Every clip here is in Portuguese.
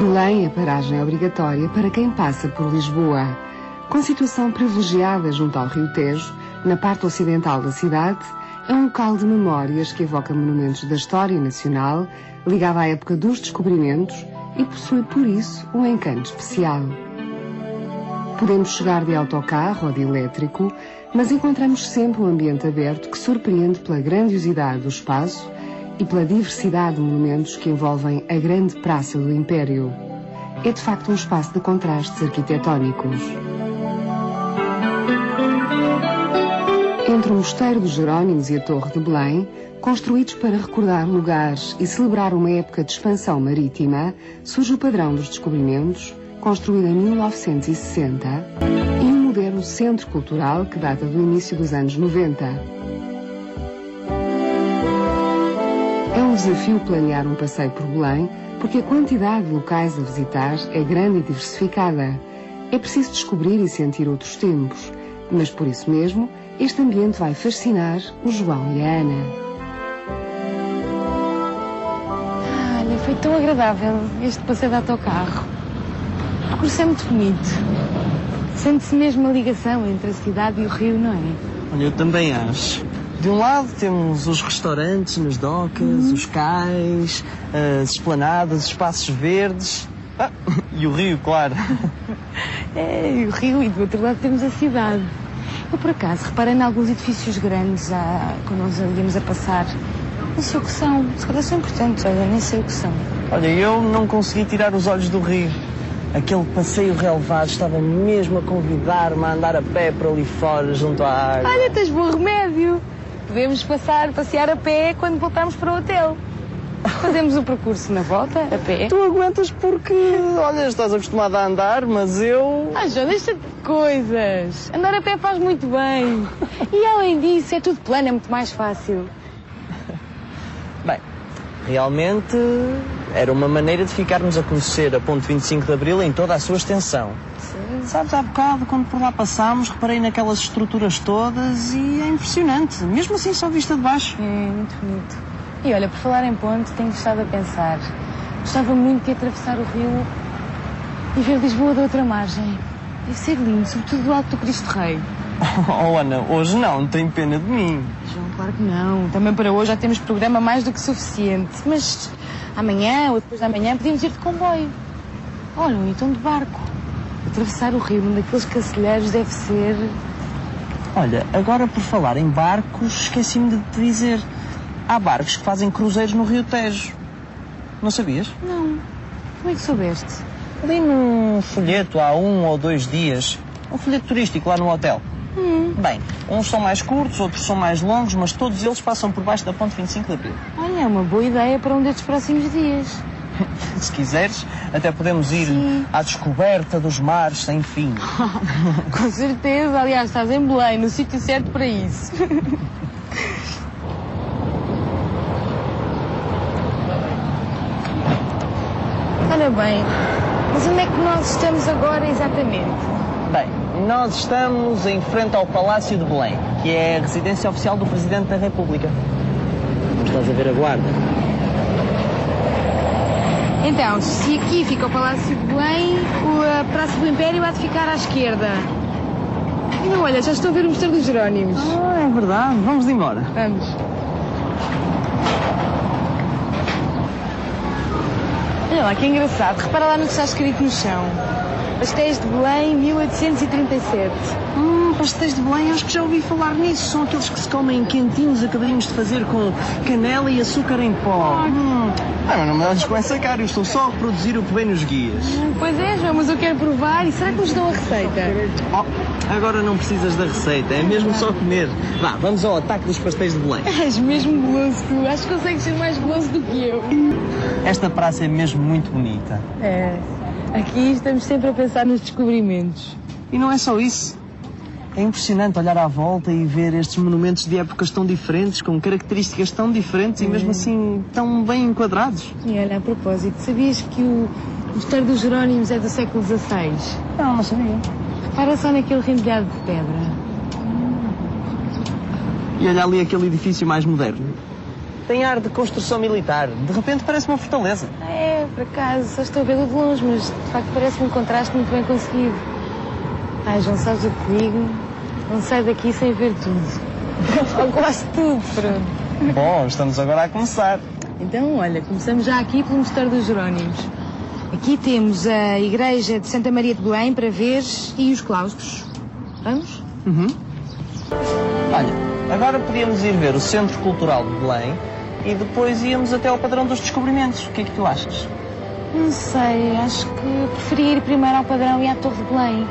Belém é paragem obrigatória para quem passa por Lisboa. Com situação privilegiada junto ao Rio Tejo, na parte ocidental da cidade, é um local de memórias que evoca monumentos da história nacional, ligado à época dos descobrimentos e possui, por isso, um encanto especial. Podemos chegar de autocarro ou de elétrico, mas encontramos sempre um ambiente aberto que surpreende pela grandiosidade do espaço e pela diversidade de monumentos que envolvem a grande praça do Império. É de facto um espaço de contrastes arquitetónicos. Entre o Mosteiro dos Jerónimos e a Torre de Belém, construídos para recordar lugares e celebrar uma época de expansão marítima, surge o padrão dos descobrimentos, construído em 1960, e um moderno centro cultural que data do início dos anos 90. Um desafio planear um passeio por Belém, porque a quantidade de locais a visitar é grande e diversificada. É preciso descobrir e sentir outros tempos, mas por isso mesmo, este ambiente vai fascinar o João e a Ana. Olha, foi tão agradável este passeio de autocarro. O curso é muito bonito. Sente-se mesmo a ligação entre a cidade e o rio, não é? Olha, eu também acho. De um lado temos os restaurantes nas docas, uhum. os cais, as esplanadas, os espaços verdes. Ah, e o rio, claro. é, e o rio, e do outro lado temos a cidade. Eu, por acaso, reparei em alguns edifícios grandes ah, quando nós andíamos a passar. Não sei o que são. Se calhar são importantes, olha, nem sei o que são. Olha, eu não consegui tirar os olhos do rio. Aquele passeio relevado estava mesmo a convidar-me a andar a pé para ali fora, junto à água. Olha, tens bom remédio podemos passar, passear a pé quando voltarmos para o hotel. Fazemos o percurso na volta, a pé. Tu aguentas porque, olha, estás acostumada a andar, mas eu. Ah, João, deixa de coisas. Andar a pé faz muito bem. E além disso, é tudo plano, é muito mais fácil. Bem, realmente era uma maneira de ficarmos a conhecer a Ponte 25 de Abril em toda a sua extensão. Sabes, há bocado, quando por lá passámos, reparei naquelas estruturas todas e é impressionante. Mesmo assim, só vista de baixo. É, muito bonito. E olha, por falar em ponte, tenho estado a pensar. Gostava muito de atravessar o rio e ver Lisboa da outra margem. Deve ser lindo, sobretudo do alto do Cristo Rei. Oh, Ana, hoje não, tem pena de mim. João, claro que não. Também para hoje já temos programa mais do que suficiente. Mas amanhã ou depois de amanhã podíamos ir de comboio. Olha, então de barco. Atravessar o rio num daqueles cacilheiros deve ser. Olha, agora por falar em barcos, esqueci-me de te dizer. Há barcos que fazem cruzeiros no Rio Tejo. Não sabias? Não. Como é que soubeste? Li num folheto há um ou dois dias. Um folheto turístico lá no hotel. Hum. Bem, uns são mais curtos, outros são mais longos, mas todos eles passam por baixo da ponte 25 de Abril. Olha, é uma boa ideia para um destes próximos dias. Se quiseres, até podemos ir Sim. à descoberta dos mares sem fim. Com certeza, aliás, estás em Belém, no sítio certo para isso. Olha bem, mas onde é que nós estamos agora exatamente? Bem, nós estamos em frente ao Palácio de Belém, que é a residência oficial do Presidente da República. Estás a ver a guarda? Então, se aqui fica o Palácio de Belém, a Praça do Império há de ficar à esquerda. E não, olha, já estou a ver o Mosteiro dos Jerónimos. Ah, é verdade. Vamos embora. Vamos. Olha lá, que engraçado. Repara lá no que está escrito no chão. Pastéis de Belém, 1837. Hum, pastéis de Belém, acho que já ouvi falar nisso. São aqueles que se comem quentinhos, acabadinhos de fazer com canela e açúcar em pó. Hum. Ah, mas não me olhes com essa cara, eu estou só a reproduzir o que vem nos guias. Hum, pois é, João, mas eu quero provar. E será que nos dão a receita? Oh, agora não precisas da receita, é mesmo só comer. Vá, vamos ao ataque dos pastéis de Belém. És mesmo goloso tu. Acho que consegues ser mais goloso do que eu. Esta praça é mesmo muito bonita. É. Aqui estamos sempre a pensar nos descobrimentos. E não é só isso. É impressionante olhar à volta e ver estes monumentos de épocas tão diferentes, com características tão diferentes e mesmo assim tão bem enquadrados. E olha, a propósito, sabias que o Mosteiro dos Jerónimos é do século XVI? Não, não sabia. Repara só naquele rendilhado de pedra. E olha ali aquele edifício mais moderno. Tem ar de construção militar. De repente parece uma fortaleza. É, por acaso, só estou a ver de longe, mas de facto parece-me um contraste muito bem conseguido. Ai, João, sabes o que digo? Não sai daqui sem ver tudo. Ou quase tudo, pronto. Bom, estamos agora a começar. Então, olha, começamos já aqui pelo Mosteiro dos Jerónimos. Aqui temos a Igreja de Santa Maria de Belém para ver e os claustros. Vamos? Olha, agora podíamos ir ver o Centro Cultural de Belém e depois íamos até ao Padrão dos Descobrimentos. O que é que tu achas? Não sei, acho que preferia ir primeiro ao Padrão e à Torre de Belém.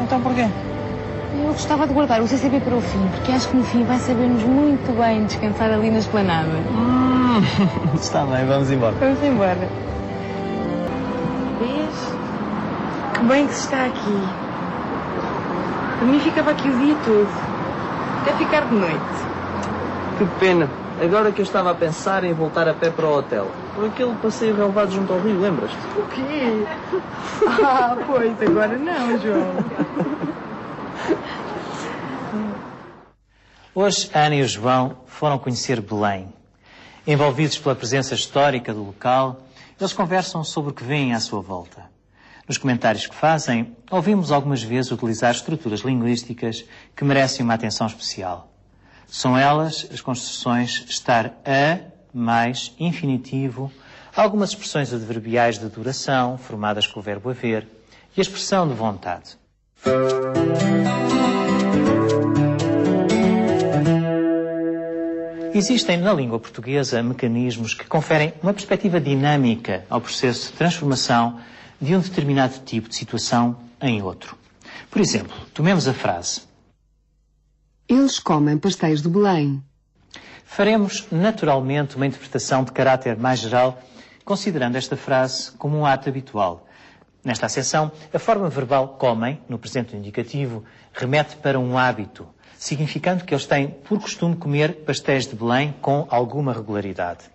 Então porquê? Eu gostava de guardar o CCP para o fim, porque acho que no fim vai saber-nos muito bem descansar ali na esplanada. Hum, está bem, vamos embora. Vamos embora. Vês? Que bem que se está aqui. Para mim ficava aqui o dia todo. Até ficar de noite. Que pena. Agora que eu estava a pensar em voltar a pé para o hotel. Por aquele passeio relevado junto ao rio, lembras-te? O quê? Ah, pois, agora não, João. Hoje, Ana e o João foram conhecer Belém. Envolvidos pela presença histórica do local, eles conversam sobre o que vêem à sua volta. Nos comentários que fazem, ouvimos algumas vezes utilizar estruturas linguísticas que merecem uma atenção especial. São elas as construções estar a mais infinitivo, algumas expressões adverbiais de duração, formadas com o verbo haver, e a expressão de vontade. Existem na língua portuguesa mecanismos que conferem uma perspectiva dinâmica ao processo de transformação de um determinado tipo de situação em outro. Por exemplo, tomemos a frase: Eles comem pastéis de Belém. Faremos naturalmente uma interpretação de caráter mais geral, considerando esta frase como um ato habitual. Nesta acessão, a forma verbal comem, no presente indicativo, remete para um hábito, significando que eles têm por costume comer pastéis de Belém com alguma regularidade.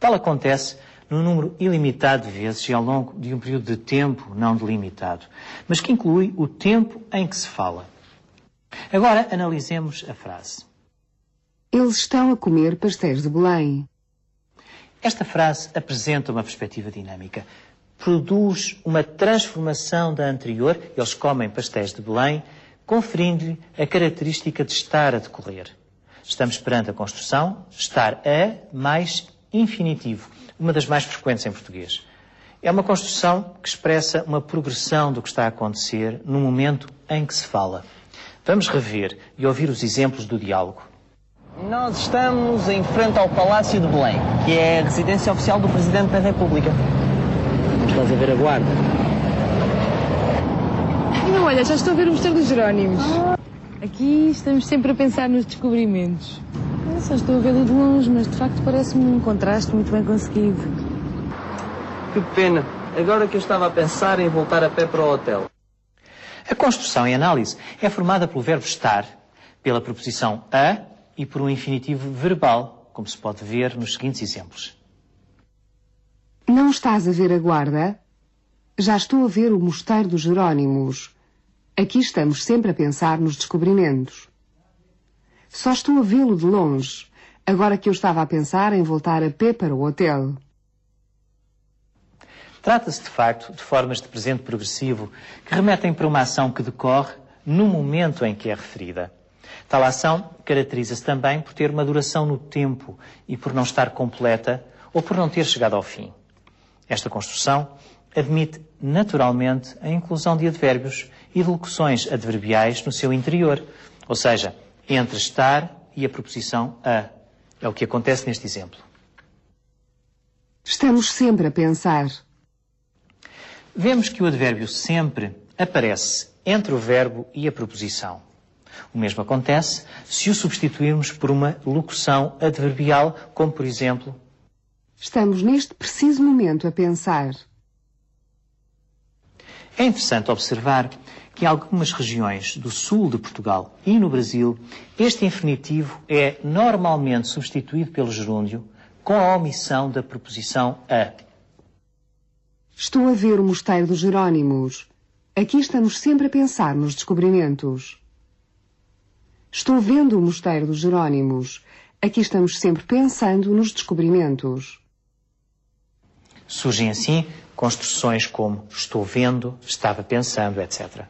Tal acontece num número ilimitado de vezes e ao longo de um período de tempo não delimitado, mas que inclui o tempo em que se fala. Agora analisemos a frase. Eles estão a comer pastéis de Belém. Esta frase apresenta uma perspectiva dinâmica. Produz uma transformação da anterior, eles comem pastéis de Belém, conferindo-lhe a característica de estar a decorrer. Estamos perante a construção estar a mais infinitivo, uma das mais frequentes em português. É uma construção que expressa uma progressão do que está a acontecer no momento em que se fala. Vamos rever e ouvir os exemplos do diálogo. Nós estamos em frente ao Palácio de Belém, que é a residência oficial do Presidente da República. Estás a ver a guarda? Não, olha, já estou a ver o Mosteiro dos Jerónimos. Aqui estamos sempre a pensar nos descobrimentos. Eu só estou a vê-lo de longe, mas de facto parece-me um contraste muito bem conseguido. Que pena. Agora que eu estava a pensar em voltar a pé para o hotel. A construção em análise é formada pelo verbo estar, pela preposição a e por um infinitivo verbal, como se pode ver nos seguintes exemplos. Não estás a ver a guarda? Já estou a ver o Mosteiro dos Jerónimos. Aqui estamos sempre a pensar nos descobrimentos. Só estou a vê-lo de longe, agora que eu estava a pensar em voltar a pé para o hotel. Trata-se, de facto, de formas de presente progressivo que remetem para uma ação que decorre no momento em que é referida. Tal ação caracteriza-se também por ter uma duração no tempo e por não estar completa ou por não ter chegado ao fim. Esta construção admite naturalmente a inclusão de advérbios e de locuções adverbiais no seu interior, ou seja, entre estar e a preposição a. É o que acontece neste exemplo. Estamos sempre a pensar. Vemos que o advérbio sempre aparece entre o verbo e a preposição. O mesmo acontece se o substituirmos por uma locução adverbial, como por exemplo, Estamos neste preciso momento a pensar. É interessante observar que em algumas regiões do sul de Portugal e no Brasil, este infinitivo é normalmente substituído pelo gerúndio com a omissão da preposição a. Estou a ver o Mosteiro dos Jerónimos. Aqui estamos sempre a pensar nos descobrimentos. Estou vendo o Mosteiro dos Jerónimos. Aqui estamos sempre pensando nos descobrimentos. Surgem assim construções como estou vendo, estava pensando, etc.